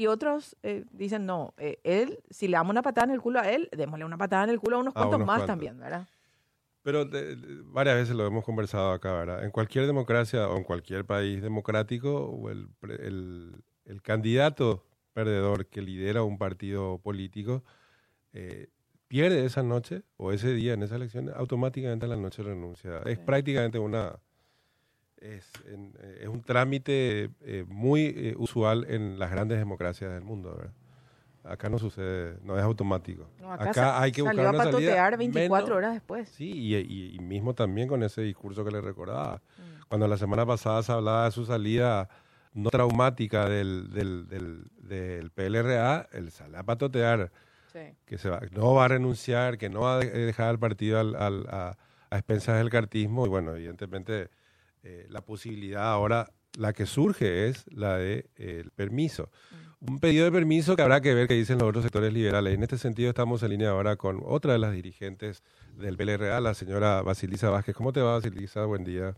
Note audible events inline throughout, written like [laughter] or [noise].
Y otros eh, dicen, no, eh, él, si le damos una patada en el culo a él, démosle una patada en el culo a unos A cuantos unos más cuantos. también, ¿verdad? Pero de- de- varias veces lo hemos conversado acá, ¿verdad? En cualquier democracia o en cualquier país democrático, el, el, el candidato perdedor que lidera un partido político eh, pierde esa noche o ese día en esa elección, automáticamente a la noche renuncia. Es prácticamente una... Es, en- eh, es un trámite eh, muy eh, usual en las grandes democracias del mundo, ¿verdad? Acá no sucede, no es automático. No, acá hay que buscar salió a una salida patotear 24 menos- horas después. Sí, y, y- y mismo también con ese discurso que le recordaba. Mm. Cuando la semana pasada se hablaba de su salida no traumática del, del, del, del PLRA, él sale a patotear Sí. que se va, no va a renunciar, que no va a de- dejar el partido al, al- a, a expensas del cartismo. Y bueno, evidentemente eh, la posibilidad ahora, la que surge es la de eh, el permiso. Un pedido de permiso que habrá que ver qué dicen los otros sectores liberales. En este sentido estamos en línea ahora con otra de las dirigentes del PLRA, la señora Basilisa Vázquez. ¿Cómo te va, Basilisa? Buen día.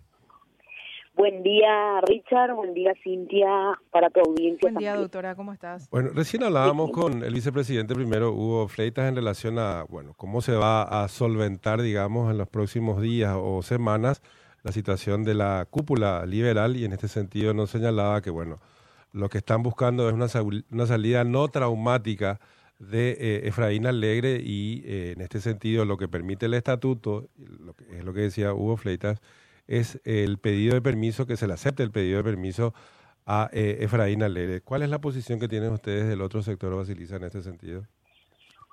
Buen día, Richard. Buen día, Cintia, para tu audiencia. Buen día, también. doctora, ¿cómo estás? Bueno, recién hablábamos con el vicepresidente primero, Hugo Fleitas, en relación a, bueno, cómo se va a solventar, digamos, en los próximos días o semanas la situación de la cúpula liberal y en este sentido nos señalaba que, bueno, lo que están buscando es una, una salida no traumática de eh, Efraín Alegre y eh, en este sentido lo que permite el estatuto, lo que, es lo que decía Hugo Fleitas, es el pedido de permiso, que se le acepte el pedido de permiso a eh, Efraín Alegre. ¿Cuál es la posición que tienen ustedes del otro sector, Basilisa, en este sentido?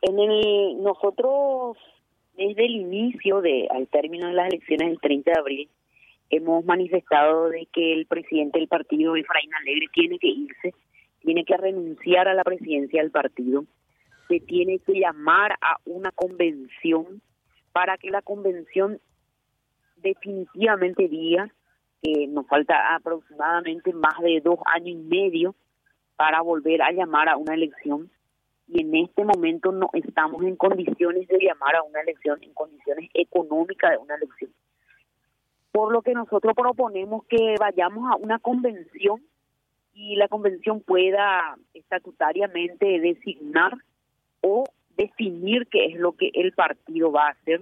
En el, nosotros, desde el inicio, de al término de las elecciones del 30 de abril, hemos manifestado de que el presidente del partido, Efraín Alegre, tiene que irse, tiene que renunciar a la presidencia del partido, se tiene que llamar a una convención para que la convención definitivamente diga que nos falta aproximadamente más de dos años y medio para volver a llamar a una elección y en este momento no estamos en condiciones de llamar a una elección, en condiciones económicas de una elección. Por lo que nosotros proponemos que vayamos a una convención y la convención pueda estatutariamente designar o definir qué es lo que el partido va a hacer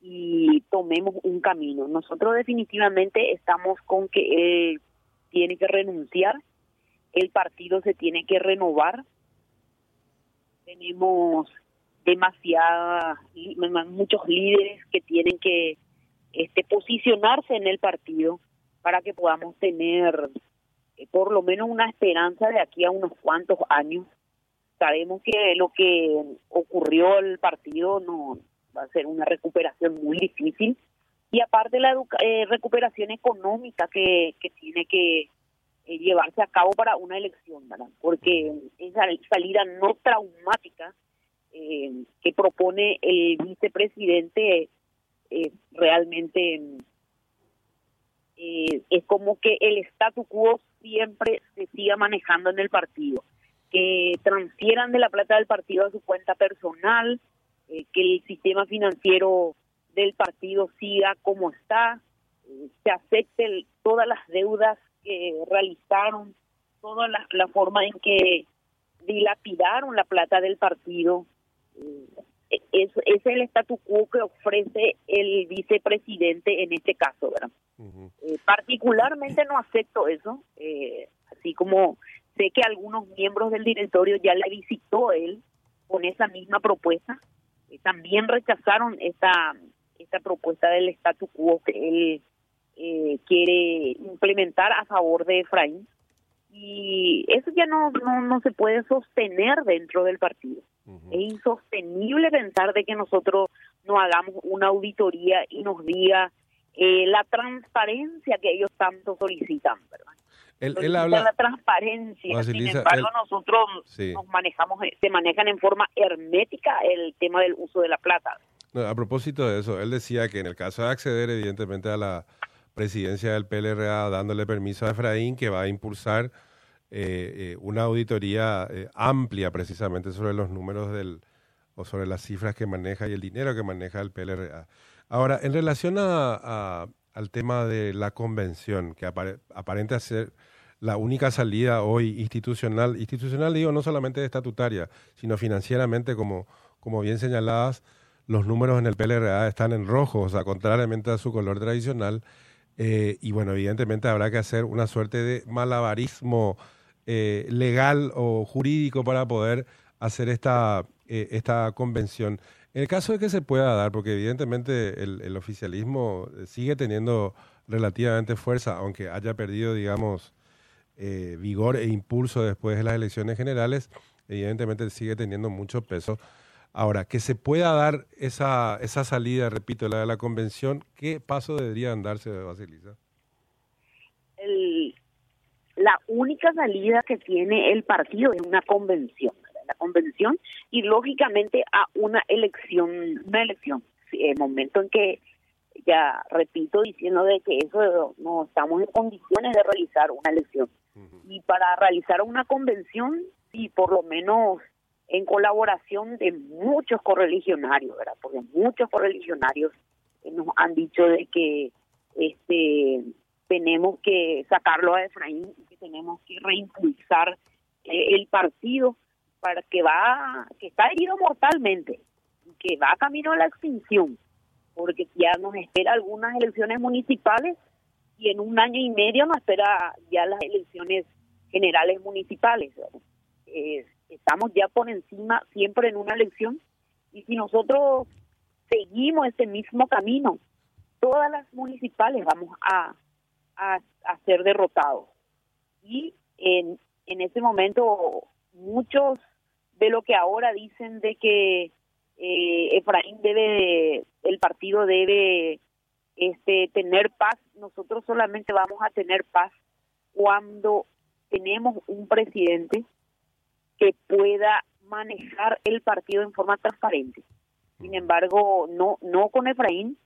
y tomemos un camino. Nosotros definitivamente estamos con que él tiene que renunciar, el partido se tiene que renovar. Tenemos demasiadas li- muchos líderes que tienen que este posicionarse en el partido para que podamos tener eh, por lo menos una esperanza de aquí a unos cuantos años. Sabemos que lo que ocurrió el partido no va a ser una recuperación muy difícil y aparte la educa- eh, recuperación económica que, que tiene que eh, llevarse a cabo para una elección, ¿verdad? Porque esa salida no traumática eh, que propone el vicepresidente eh, realmente eh, es como que el statu quo siempre se siga manejando en el partido, que transfieran de la plata del partido a su cuenta personal, que el sistema financiero del partido siga como está, se acepte el- todas las deudas que realizaron, toda la, la forma en que dilapidaron la plata del partido. Eh, es, es el statu quo que ofrece el vicepresidente en este caso, ¿verdad? Eh, particularmente no acepto eso, eh, así como sé que algunos miembros del directorio ya le visitó él con esa misma propuesta, eh, también rechazaron esta esta propuesta del statu quo que él eh, quiere implementar a favor de Efraín y eso ya no, no no se puede sostener dentro del partido. Es insostenible pensar de que nosotros no hagamos una auditoría y nos diga eh, la transparencia que ellos tanto solicitan, ¿verdad? Él, él habla, la transparencia. Sin embargo, él- nosotros Sí. nos manejamos, se manejan en forma hermética el tema del uso de la plata. No, a propósito de eso, él decía que en el caso de acceder evidentemente a la presidencia del PLRA, dándole permiso a Efraín, que va a impulsar eh, eh, una auditoría eh, amplia precisamente sobre los números del o sobre las cifras que maneja y el dinero que maneja el PLRA. Ahora, en relación a, al tema de la convención, que apare- aparenta ser la única salida hoy institucional, institucional digo no solamente estatutaria, sino financieramente, como, como bien señaladas, los números en el PLRA están en rojo, o sea, contrariamente a su color tradicional. Eh, y bueno, evidentemente habrá que hacer una suerte de malabarismo eh, legal o jurídico para poder hacer esta, eh, esta convención. En el caso de que se pueda dar, porque evidentemente el, oficialismo sigue teniendo relativamente fuerza, aunque haya perdido, digamos, vigor e impulso después de las elecciones generales, evidentemente sigue teniendo mucho peso. Ahora, que se pueda dar esa, esa salida, repito, la de la convención, ¿qué paso deberían darse, Basilisa? El, la única salida que tiene el partido es una convención la convención y lógicamente a una elección, una elección, el momento en que ya repito diciendo de que eso no estamos en condiciones de realizar una elección. Y para realizar una convención y por lo menos en colaboración de muchos correligionarios, ¿verdad? Porque muchos correligionarios nos han dicho de que este tenemos que sacarlo a Efraín y que tenemos que reimpulsar eh, el partido para que va, que está herido mortalmente, que va camino a la extinción, porque ya nos espera algunas elecciones municipales y en un año y medio nos espera ya las elecciones generales municipales. Estamos ya por encima siempre en una elección y si nosotros seguimos este mismo camino, todas las municipales vamos a, a, a ser derrotados. Y en, en ese momento muchos de lo que ahora dicen de que eh, Efraín debe, el partido debe este, tener paz, nosotros solamente vamos a tener paz cuando tenemos un presidente que pueda manejar el partido en forma transparente. Sin embargo, no no con Efraín,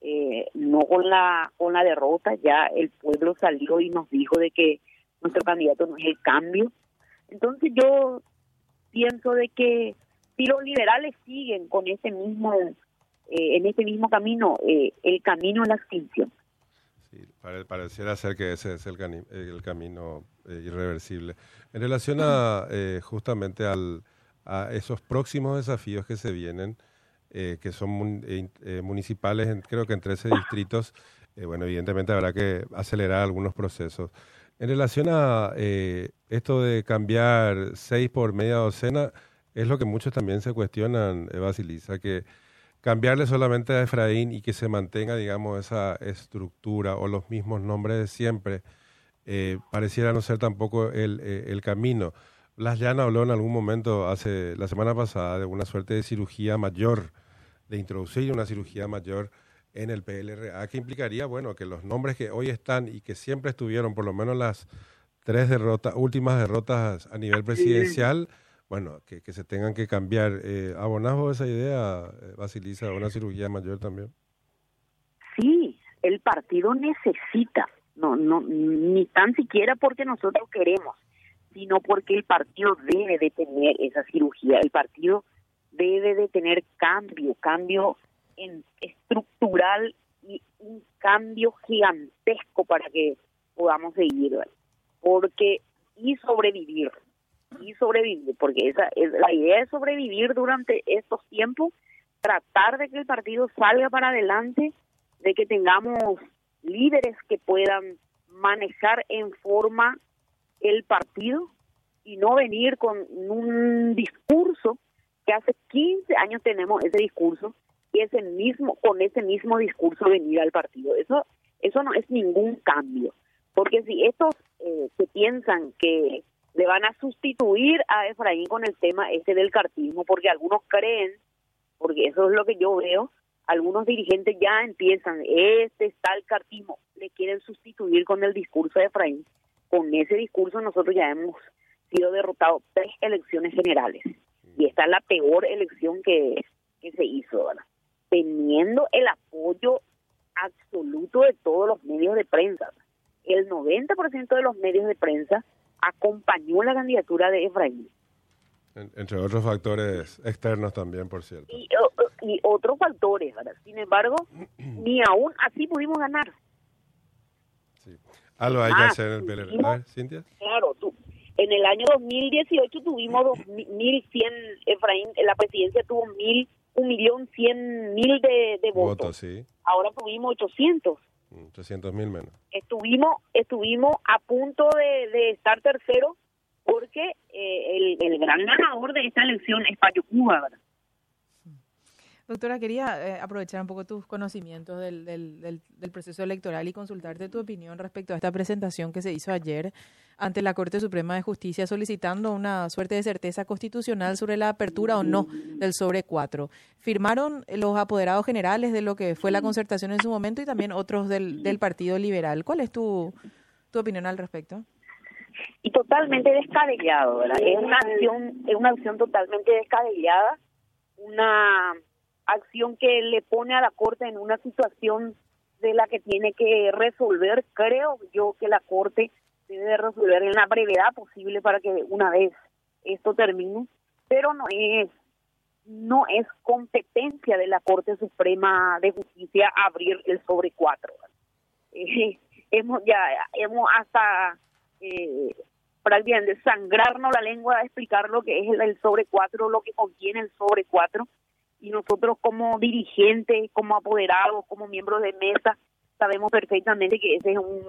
eh, no con la con la derrota, ya el pueblo salió y nos dijo de que nuestro candidato no es el cambio. Entonces yo pienso de que si los liberales siguen con ese mismo eh, en ese mismo camino eh, el camino a la extinción sí, pareciera ser que ese es el, el camino eh, irreversible. En relación a justamente al, a esos próximos desafíos que se vienen que son municipales creo que en 13 distritos bueno evidentemente habrá que acelerar algunos procesos. En relación a eh, esto de cambiar seis por media docena, es lo que muchos también se cuestionan, eh, Basilisa, que cambiarle solamente a Efraín y que se mantenga, digamos, esa estructura o los mismos nombres de siempre, eh, pareciera no ser tampoco el, el camino. Las Llana habló en algún momento, hace la semana pasada, de una suerte de cirugía mayor, de introducir una cirugía mayor en el PLRA, que implicaría, bueno, que los nombres que hoy están y que siempre estuvieron, por lo menos las tres derrotas, últimas derrotas a nivel presidencial, bueno, que, se tengan que cambiar. Eh, ¿Abonás esa idea, eh, Basilisa, una cirugía mayor también? Sí, el partido necesita, no, no, ni tan siquiera porque nosotros queremos, sino porque el partido debe de tener esa cirugía, el partido debe de tener cambio, cambio en, estructural y un cambio gigantesco para que podamos seguir, porque y sobrevivir y sobrevivir, porque esa es la idea de sobrevivir durante estos tiempos, tratar de que el partido salga para adelante, de que tengamos líderes que puedan manejar en forma el partido y no venir con un discurso que hace 15 años tenemos ese discurso y ese mismo con ese mismo discurso venir al partido. Eso eso no es ningún cambio, porque si estos eh, se piensan que le van a sustituir a Efraín con el tema este del cartismo, porque algunos creen, porque eso es lo que yo veo, algunos dirigentes ya empiezan, este está el cartismo, le quieren sustituir con el discurso de Efraín. Con ese discurso nosotros ya hemos sido derrotados tres elecciones generales y esta es la peor elección que, que se hizo, ¿verdad? teniendo el apoyo absoluto de todos los medios de prensa. El 90% de los medios de prensa acompañó la candidatura de Efraín. entre otros factores externos también, por cierto. Y, y otros factores, ¿verdad? Sin embargo, [clears throat] ni aún así pudimos ganar. Sí. Algo hay que Más, hacer en el PLR. Tuvimos- ver, Cintia. Claro, tú, en el año 2018 tuvimos dos mi- 1.100, Efraín, la presidencia tuvo mil, un millón cien mil de, de votos. Votos, sí. Ahora tuvimos 800. 800 mil menos. Estuvimos, estuvimos a punto de, de estar tercero porque eh, el, el gran ganador de esta elección es Payo Cuba, ¿verdad? Doctora, quería eh, aprovechar un poco tus conocimientos del, del, del, del proceso electoral y consultarte tu opinión respecto a esta presentación que se hizo ayer ante la Corte Suprema de Justicia solicitando una suerte de certeza constitucional sobre la apertura o no del sobre 4. Firmaron los apoderados generales de lo que fue la concertación en su momento y también otros del, Partido Liberal. ¿Cuál es tu, tu opinión al respecto? y totalmente descabellado, ¿verdad? Es una acción, es una acción totalmente descabellada, una acción que le pone a la Corte en una situación de la que tiene que resolver. Creo yo que la Corte debe resolver en la brevedad posible para que una vez esto termine, pero no es no es competencia de la Corte Suprema de Justicia abrir el sobre cuatro. [laughs] Eh, hemos ya hemos hasta eh, prácticamente sangrarnos la lengua a explicar lo que es el, el sobre cuatro, lo que contiene el sobre cuatro y nosotros como dirigentes, como apoderados, como miembros de mesa, sabemos perfectamente que ese es un,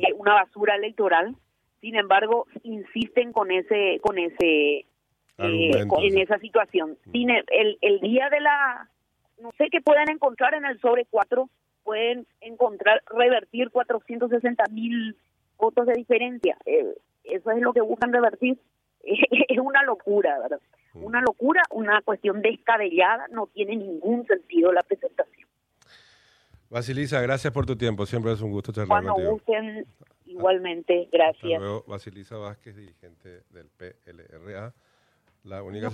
eh, una basura electoral. Sin embargo, insisten con ese con ese eh, con- en esa situación. Sin el, el, día de la no sé qué pueden encontrar en el sobre cuatro, pueden encontrar revertir 460 mil votos de diferencia. Eh, eso es lo que buscan revertir. [laughs] es una locura, ¿verdad? Mm. Una locura, una cuestión descabellada, no tiene ningún sentido la presentación. Basilisa, gracias por tu tiempo. Siempre es un gusto charlar Cuando contigo. gusten, igualmente, Hasta gracias. luego, Basilisa Vázquez, dirigente del PLRA. La única